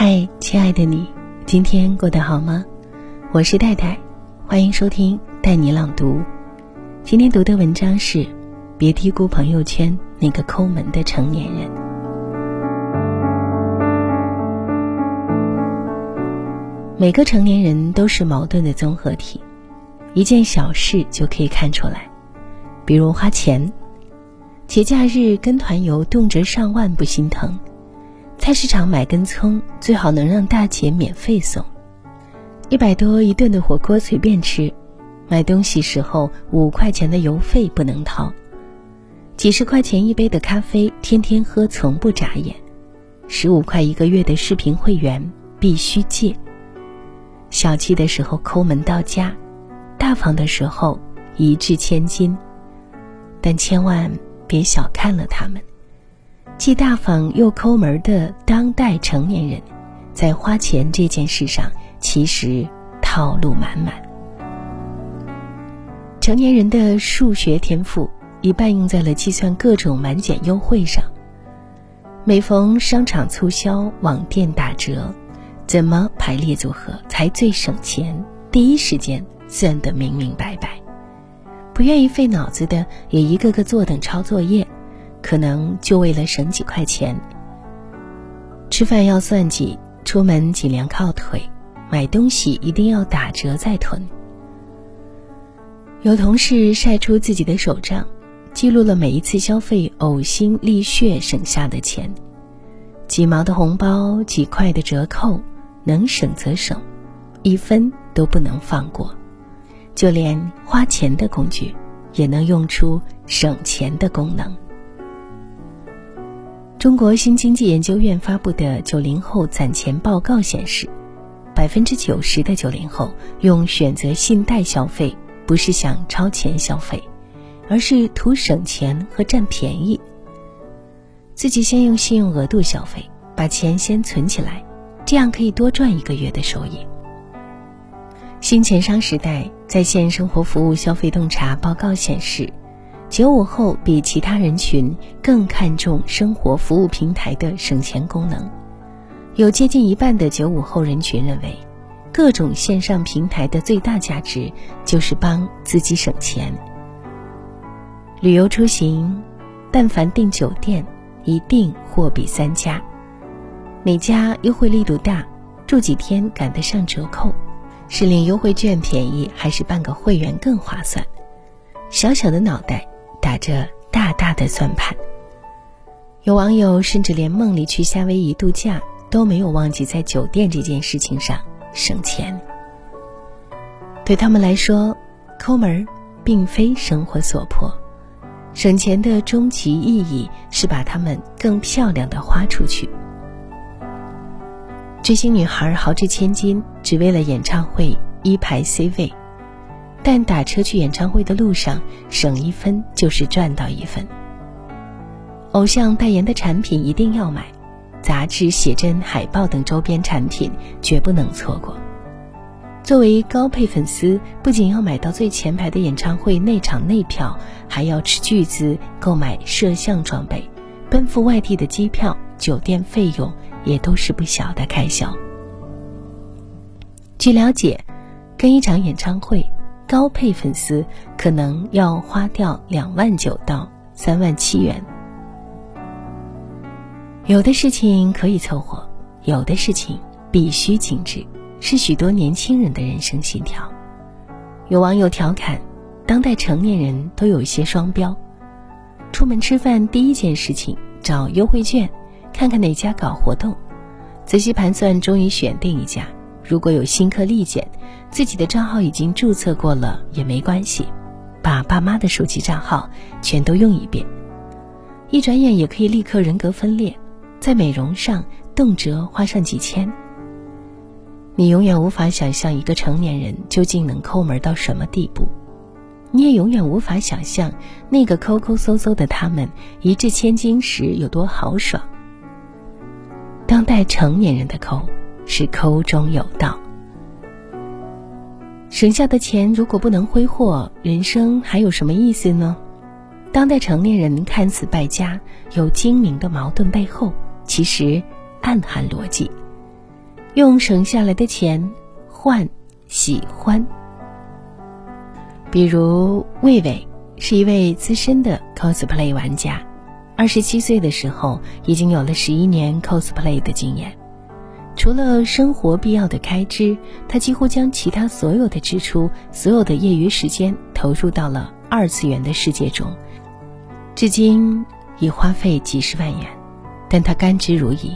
嗨，亲爱的你，今天过得好吗？我是戴戴，欢迎收听带你朗读。今天读的文章是：别低估朋友圈那个抠门的成年人。每个成年人都是矛盾的综合体，一件小事就可以看出来，比如花钱，节假日跟团游动辄上万不心疼。菜市场买根葱，最好能让大姐免费送。一百多一顿的火锅随便吃，买东西时候五块钱的邮费不能掏。几十块钱一杯的咖啡，天天喝从不眨眼。十五块一个月的视频会员必须借。小气的时候抠门到家，大方的时候一掷千金。但千万别小看了他们。既大方又抠门的当代成年人，在花钱这件事上其实套路满满。成年人的数学天赋一半用在了计算各种满减优惠上。每逢商场促销、网店打折，怎么排列组合才最省钱？第一时间算得明明白白。不愿意费脑子的，也一个个坐等抄作业。可能就为了省几块钱，吃饭要算计，出门尽量靠腿，买东西一定要打折再囤。有同事晒出自己的手账，记录了每一次消费呕心沥血省下的钱，几毛的红包，几块的折扣，能省则省，一分都不能放过。就连花钱的工具，也能用出省钱的功能。中国新经济研究院发布的九零后攒钱报告显示，百分之九十的九零后用选择信贷消费，不是想超前消费，而是图省钱和占便宜。自己先用信用额度消费，把钱先存起来，这样可以多赚一个月的收益。新钱商时代在线生活服务消费洞察报告显示。九五后比其他人群更看重生活服务平台的省钱功能，有接近一半的九五后人群认为，各种线上平台的最大价值就是帮自己省钱。旅游出行，但凡订酒店，一定货比三家，哪家优惠力度大，住几天赶得上折扣，是领优惠券便宜，还是办个会员更划算？小小的脑袋。打着大大的算盘，有网友甚至连梦里去夏威夷度假都没有忘记在酒店这件事情上省钱。对他们来说，抠门并非生活所迫，省钱的终极意义是把它们更漂亮的花出去。追星女孩豪掷千金，只为了演唱会一排 C 位。但打车去演唱会的路上，省一分就是赚到一分。偶像代言的产品一定要买，杂志、写真、海报等周边产品绝不能错过。作为高配粉丝，不仅要买到最前排的演唱会内场内票，还要斥巨资购买摄像装备，奔赴外地的机票、酒店费用也都是不小的开销。据了解，跟一场演唱会。高配粉丝可能要花掉两万九到三万七元。有的事情可以凑合，有的事情必须精致，是许多年轻人的人生信条。有网友调侃，当代成年人都有一些双标：出门吃饭第一件事情找优惠券，看看哪家搞活动，仔细盘算，终于选定一家。如果有新客立减，自己的账号已经注册过了也没关系，把爸妈的手机账号全都用一遍。一转眼也可以立刻人格分裂，在美容上动辄花上几千。你永远无法想象一个成年人究竟能抠门到什么地步，你也永远无法想象那个抠抠搜搜的他们一掷千金时有多豪爽。当代成年人的抠。是抠中有道，省下的钱如果不能挥霍，人生还有什么意思呢？当代成年人看似败家，有精明的矛盾背后，其实暗含逻辑。用省下来的钱换喜欢。比如魏巍是一位资深的 cosplay 玩家，二十七岁的时候已经有了十一年 cosplay 的经验。除了生活必要的开支，他几乎将其他所有的支出、所有的业余时间投入到了二次元的世界中，至今已花费几十万元，但他甘之如饴。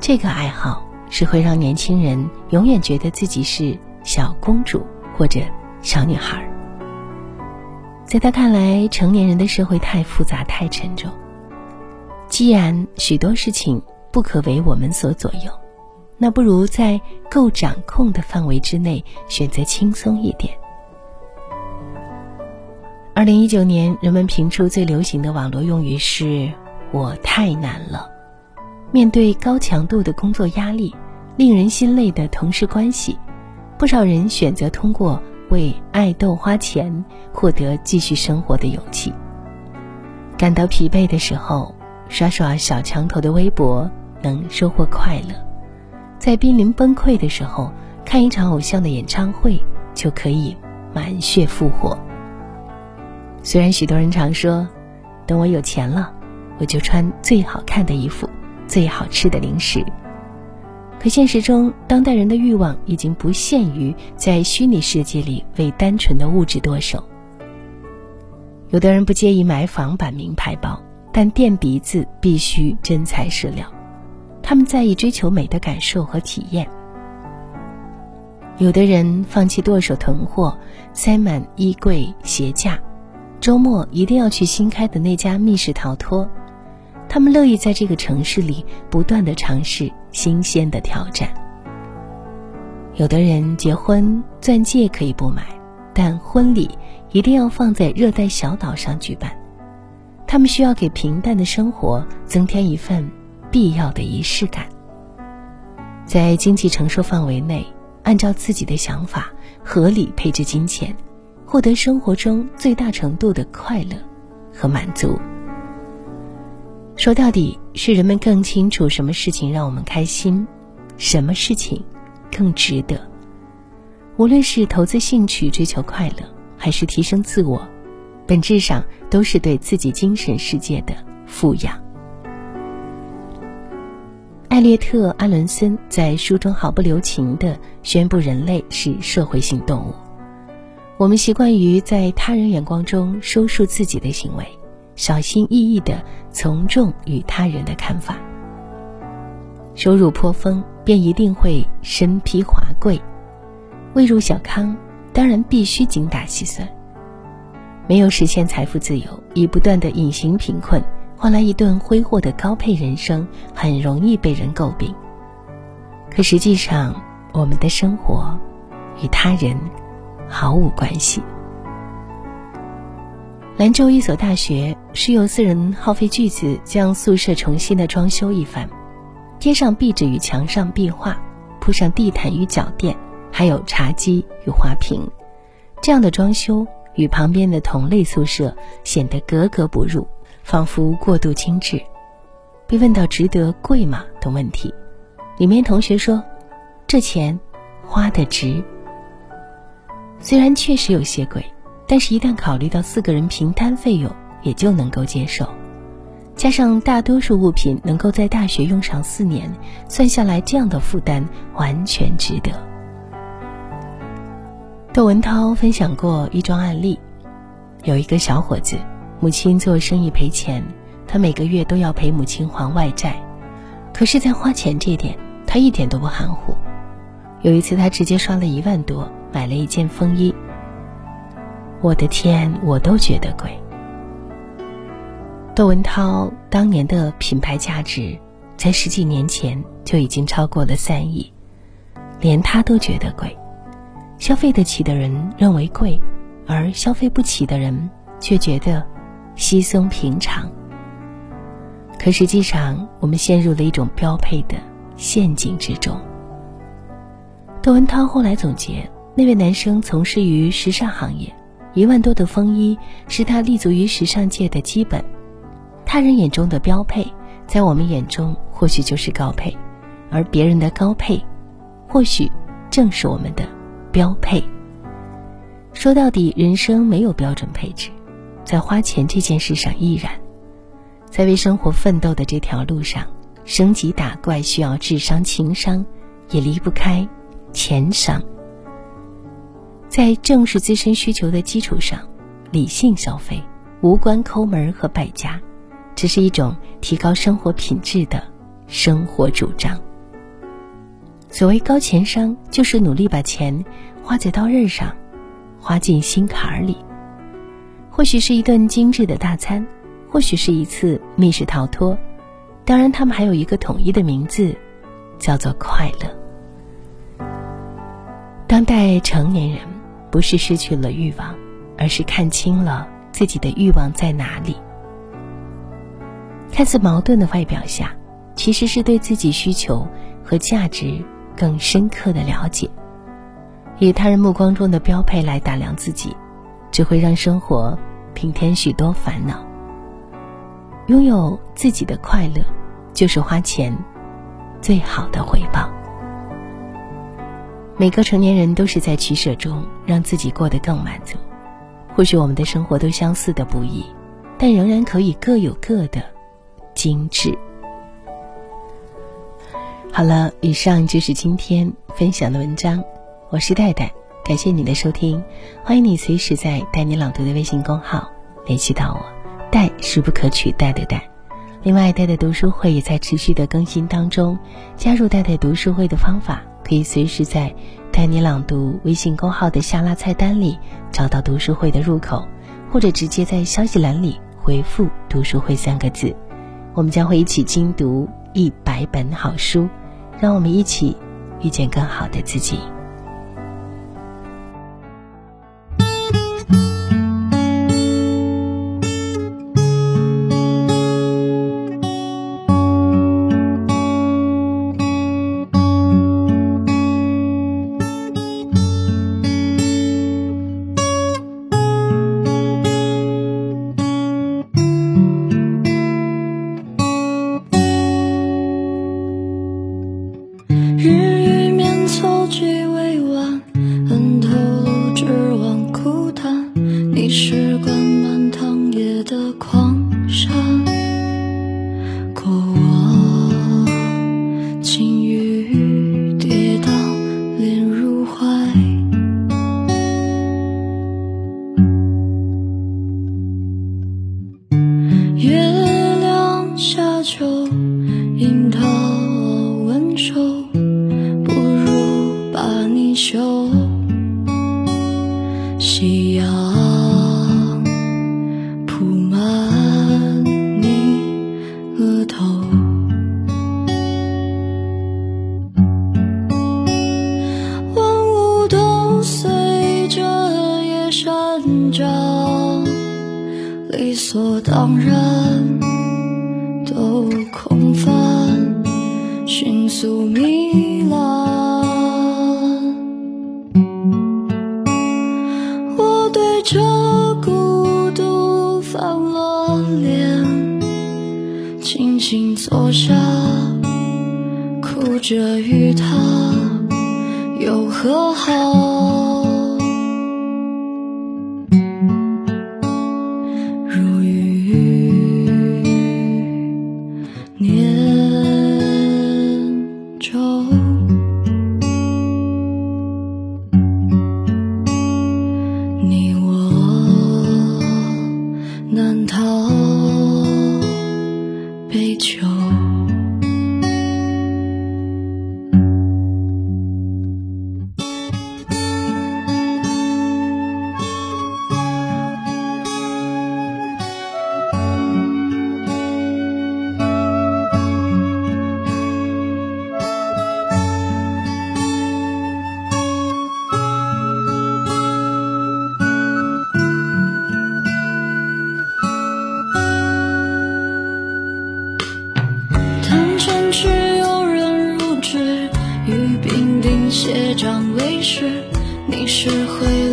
这个爱好是会让年轻人永远觉得自己是小公主或者小女孩。在他看来，成年人的社会太复杂、太沉重。既然许多事情不可为我们所左右。那不如在够掌控的范围之内选择轻松一点。二零一九年，人们评出最流行的网络用语是“我太难了”。面对高强度的工作压力、令人心累的同事关系，不少人选择通过为爱豆花钱获得继续生活的勇气。感到疲惫的时候，刷刷小墙头的微博，能收获快乐。在濒临崩溃的时候，看一场偶像的演唱会就可以满血复活。虽然许多人常说，等我有钱了，我就穿最好看的衣服、最好吃的零食。可现实中，当代人的欲望已经不限于在虚拟世界里为单纯的物质剁手。有的人不介意买仿版名牌包，但垫鼻子必须真材实料。他们在意追求美的感受和体验。有的人放弃剁手囤货，塞满衣柜鞋架，周末一定要去新开的那家密室逃脱。他们乐意在这个城市里不断的尝试新鲜的挑战。有的人结婚，钻戒可以不买，但婚礼一定要放在热带小岛上举办。他们需要给平淡的生活增添一份。必要的仪式感，在经济承受范围内，按照自己的想法合理配置金钱，获得生活中最大程度的快乐和满足。说到底，是人们更清楚什么事情让我们开心，什么事情更值得。无论是投资兴趣追求快乐，还是提升自我，本质上都是对自己精神世界的富养。列特·阿伦森在书中毫不留情地宣布：人类是社会性动物。我们习惯于在他人眼光中收束自己的行为，小心翼翼地从众于他人的看法。收入颇丰，便一定会身披华贵；未入小康，当然必须精打细算。没有实现财富自由，以不断的隐形贫困。换来一顿挥霍的高配人生，很容易被人诟病。可实际上，我们的生活与他人毫无关系。兰州一所大学，室友四人耗费巨资将宿舍重新的装修一番，贴上壁纸与墙上壁画，铺上地毯与脚垫，还有茶几与花瓶。这样的装修与旁边的同类宿舍显得格格不入。仿佛过度精致，被问到值得贵吗等问题，里面同学说：“这钱花的值。”虽然确实有些贵，但是一旦考虑到四个人平摊费用，也就能够接受。加上大多数物品能够在大学用上四年，算下来这样的负担完全值得。窦文涛分享过一桩案例，有一个小伙子。母亲做生意赔钱，他每个月都要陪母亲还外债。可是，在花钱这点，他一点都不含糊。有一次，他直接刷了一万多买了一件风衣。我的天，我都觉得贵。窦文涛当年的品牌价值，在十几年前就已经超过了三亿，连他都觉得贵。消费得起的人认为贵，而消费不起的人却觉得。稀松平常，可实际上，我们陷入了一种标配的陷阱之中。窦文涛后来总结，那位男生从事于时尚行业，一万多的风衣是他立足于时尚界的基本。他人眼中的标配，在我们眼中或许就是高配，而别人的高配，或许正是我们的标配。说到底，人生没有标准配置，在花钱这件事上亦然。在为生活奋斗的这条路上，升级打怪需要智商、情商，也离不开钱商。在正视自身需求的基础上，理性消费，无关抠门和败家，只是一种提高生活品质的生活主张。所谓高钱商，就是努力把钱花在刀刃上，花进心坎儿里。或许是一顿精致的大餐。或许是一次密室逃脱，当然，他们还有一个统一的名字，叫做快乐。当代成年人不是失去了欲望，而是看清了自己的欲望在哪里。看似矛盾的外表下，其实是对自己需求和价值更深刻的了解。以他人目光中的标配来打量自己，只会让生活平添许多烦恼。拥有自己的快乐，就是花钱最好的回报。每个成年人都是在取舍中让自己过得更满足。或许我们的生活都相似的不易，但仍然可以各有各的精致。好了，以上就是今天分享的文章。我是戴戴，感谢你的收听，欢迎你随时在“带你朗读”的微信公号联系到我。带是不可取代的代，另外代代读书会也在持续的更新当中。加入带带读书会的方法，可以随时在“带你朗读”微信公号的下拉菜单里找到读书会的入口，或者直接在消息栏里回复“读书会”三个字。我们将会一起精读一百本好书，让我们一起遇见更好的自己。you. 夕阳。我对着孤独翻了脸，轻轻坐下，哭着与他又和好。到杯酒结账为食你是会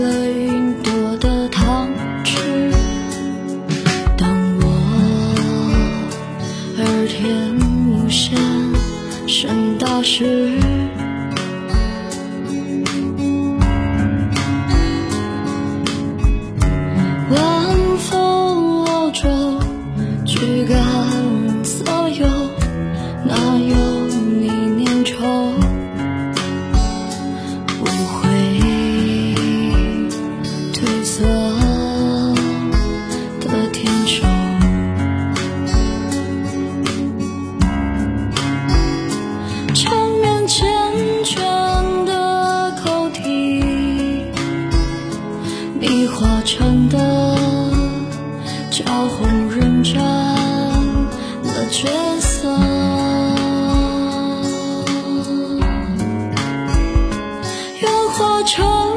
重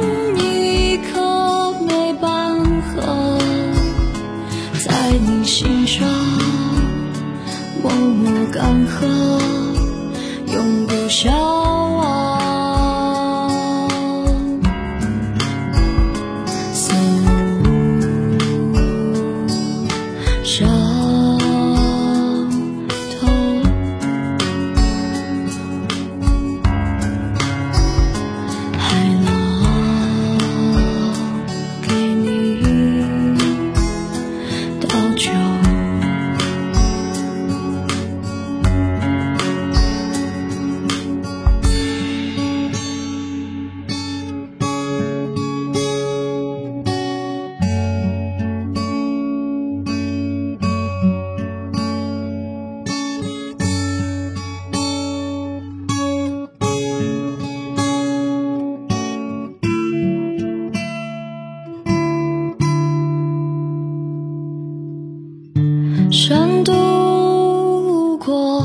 山渡过，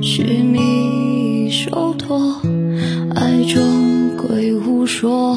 虚名受托，爱终归无说。